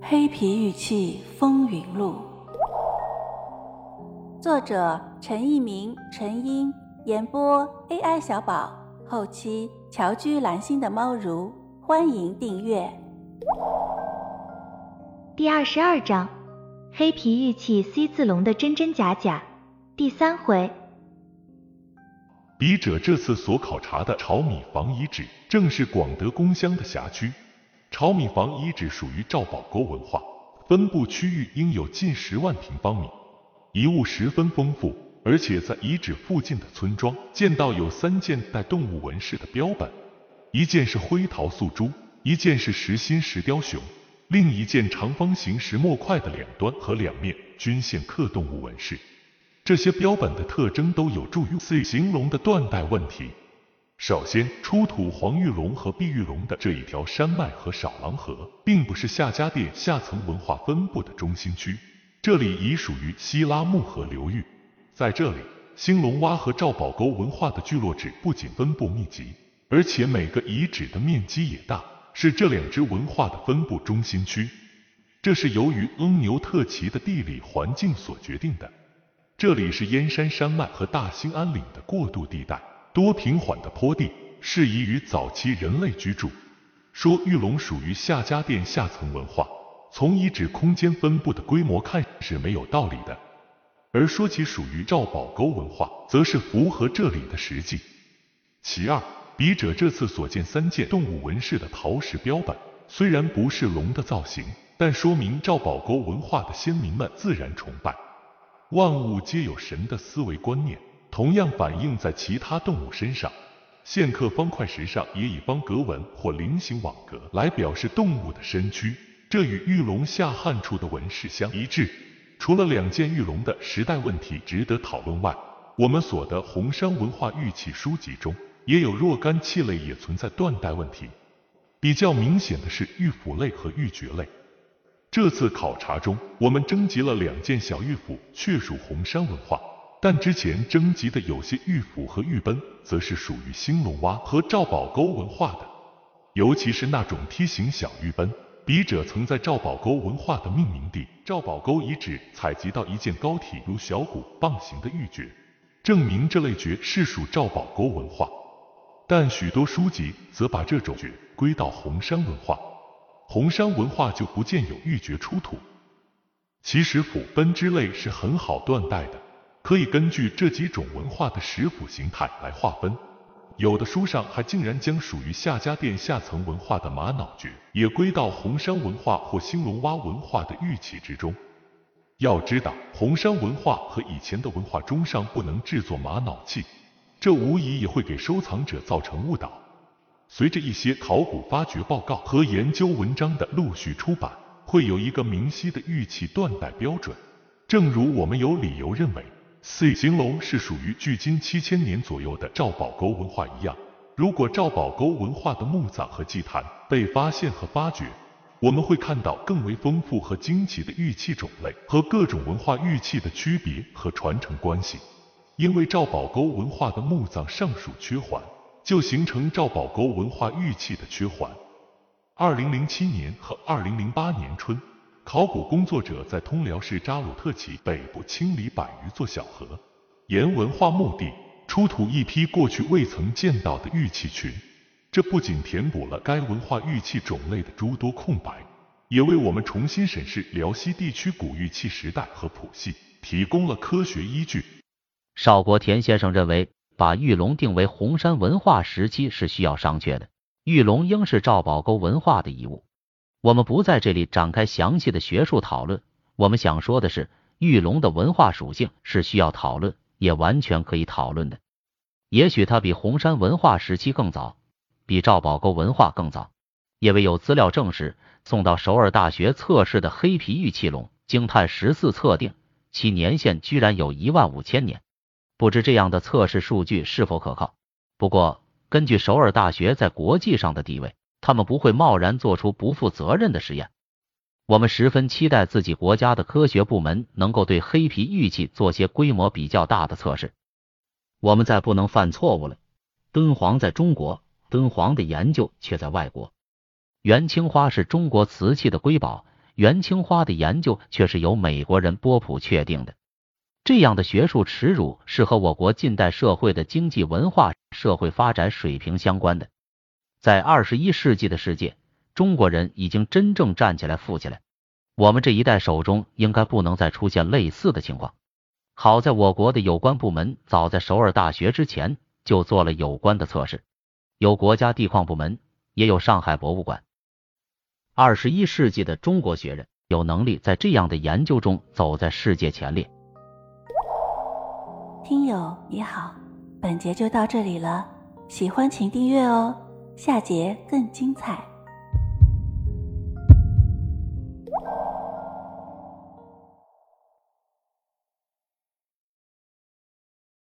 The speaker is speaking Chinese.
黑皮玉器风云录，作者陈一鸣、陈英，演播 AI 小宝，后期乔居蓝心的猫如，欢迎订阅。第二十二章：黑皮玉器 C 字龙的真真假假。第三回，笔者这次所考察的炒米房遗址，正是广德宫乡的辖区。炒米房遗址属于赵宝沟文化，分布区域应有近十万平方米，遗物十分丰富，而且在遗址附近的村庄见到有三件带动物纹饰的标本，一件是灰陶素珠，一件是实心石雕熊，另一件长方形石墨块的两端和两面均现刻动物纹饰。这些标本的特征都有助于 C 形容的断代问题。首先，出土黄玉龙和碧玉龙的这一条山脉和少狼河，并不是夏家店下层文化分布的中心区，这里已属于西拉木河流域。在这里，兴隆洼和赵宝沟文化的聚落址不仅分布密集，而且每个遗址的面积也大，是这两支文化的分布中心区。这是由于翁牛特旗的地理环境所决定的。这里是燕山山脉和大兴安岭的过渡地带。多平缓的坡地，适宜于早期人类居住。说玉龙属于夏家店下层文化，从遗址空间分布的规模看是没有道理的；而说其属于赵宝沟文化，则是符合这里的实际。其二，笔者这次所见三件动物纹饰的陶石标本，虽然不是龙的造型，但说明赵宝沟文化的先民们自然崇拜万物皆有神的思维观念。同样反映在其他动物身上，线刻方块石上也以方格纹或菱形网格来表示动物的身躯，这与玉龙下汉处的纹饰相一致。除了两件玉龙的时代问题值得讨论外，我们所得红山文化玉器书籍中也有若干器类也存在断代问题。比较明显的是玉斧类和玉珏类。这次考察中，我们征集了两件小玉斧，确属红山文化。但之前征集的有些玉斧和玉奔，则是属于兴隆洼和赵宝沟文化的，尤其是那种梯形小玉奔。笔者曾在赵宝沟文化的命名地赵宝沟遗址采集到一件高体如小鼓棒形的玉珏，证明这类珏是属赵宝沟文化。但许多书籍则把这种珏归到红山文化，红山文化就不见有玉珏出土。其实斧奔之类是很好断代的。可以根据这几种文化的石斧形态来划分，有的书上还竟然将属于夏家店下层文化的玛瑙珏也归到红山文化或兴隆洼文化的玉器之中。要知道，红山文化和以前的文化中上不能制作玛瑙器，这无疑也会给收藏者造成误导。随着一些考古发掘报告和研究文章的陆续出版，会有一个明晰的玉器断代标准。正如我们有理由认为。C 形龙是属于距今七千年左右的赵宝沟文化一样，如果赵宝沟文化的墓葬和祭坛被发现和发掘，我们会看到更为丰富和惊奇的玉器种类和各种文化玉器的区别和传承关系。因为赵宝沟文化的墓葬尚属缺环，就形成赵宝沟文化玉器的缺环。二零零七年和二零零八年春。考古工作者在通辽市扎鲁特旗北部清理百余座小河，沿文化墓地出土一批过去未曾见到的玉器群。这不仅填补了该文化玉器种类的诸多空白，也为我们重新审视辽西地区古玉器时代和谱系提供了科学依据。邵国田先生认为，把玉龙定为红山文化时期是需要商榷的。玉龙应是赵宝沟文化的遗物。我们不在这里展开详细的学术讨论。我们想说的是，玉龙的文化属性是需要讨论，也完全可以讨论的。也许它比红山文化时期更早，比赵宝沟文化更早，因为有资料证实，送到首尔大学测试的黑皮玉器龙，经碳十四测定，其年限居然有一万五千年。不知这样的测试数据是否可靠？不过，根据首尔大学在国际上的地位。他们不会贸然做出不负责任的实验。我们十分期待自己国家的科学部门能够对黑皮玉器做些规模比较大的测试。我们再不能犯错误了。敦煌在中国，敦煌的研究却在外国。元青花是中国瓷器的瑰宝，元青花的研究却是由美国人波普确定的。这样的学术耻辱是和我国近代社会的经济文化社会发展水平相关的。在二十一世纪的世界，中国人已经真正站起来、富起来。我们这一代手中应该不能再出现类似的情况。好在我国的有关部门早在首尔大学之前就做了有关的测试，有国家地矿部门，也有上海博物馆。二十一世纪的中国学人有能力在这样的研究中走在世界前列。听友你好，本节就到这里了，喜欢请订阅哦，下节更精彩。